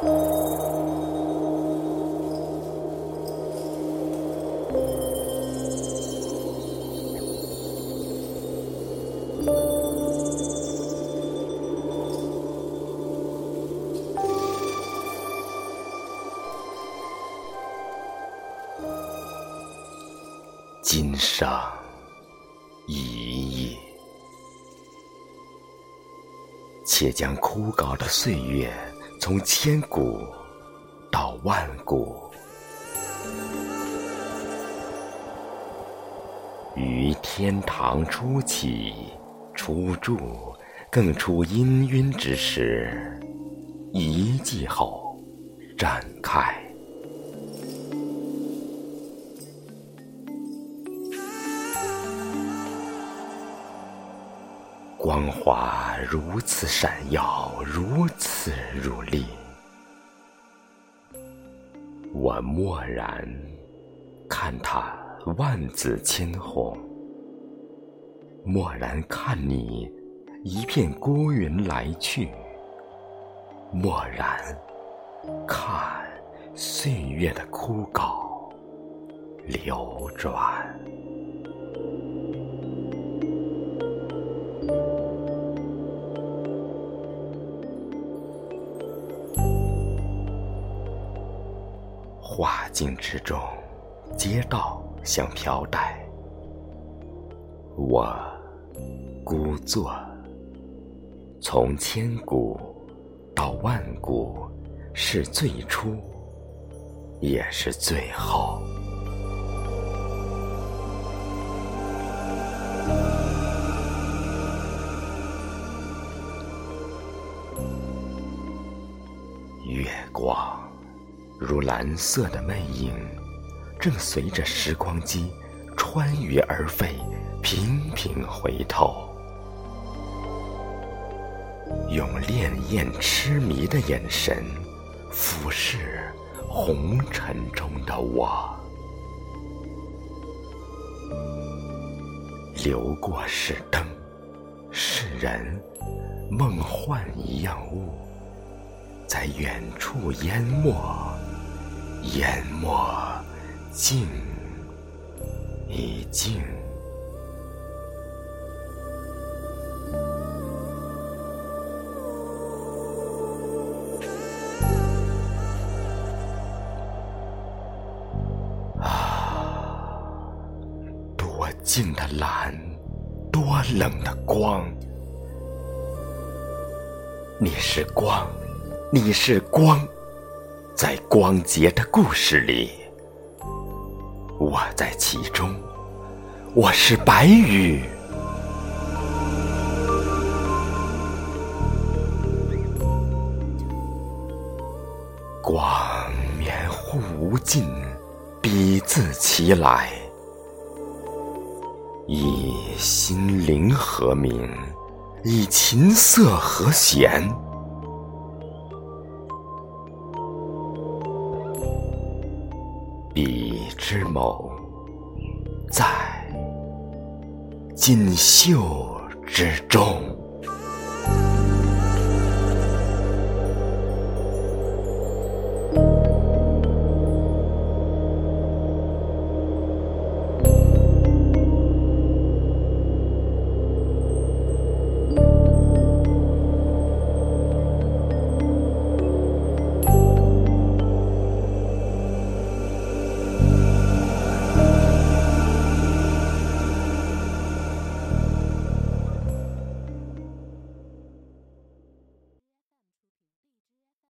今生一夜，且将枯槁的岁月从千古到万古，于天堂初起、初住，更出氤氲之时，一季后展开。光华如此闪耀，如此如丽。我默然看它万紫千红，默然看你一片孤云来去，默然看岁月的枯槁流转。画境之中，街道像飘带，我孤坐。从千古到万古，是最初，也是最后。月光。如蓝色的魅影，正随着时光机穿越而飞，频频回头，用潋滟痴迷的眼神俯视红尘中的我。流过是灯，是人，梦幻一样雾，在远处淹没。淹没，静已静。啊，多静的蓝，多冷的光。你是光，你是光。在光洁的故事里，我在其中，我是白羽，光绵忽无尽，彼自其来，以心灵和鸣，以琴瑟和弦。彼之谋，在锦绣之中。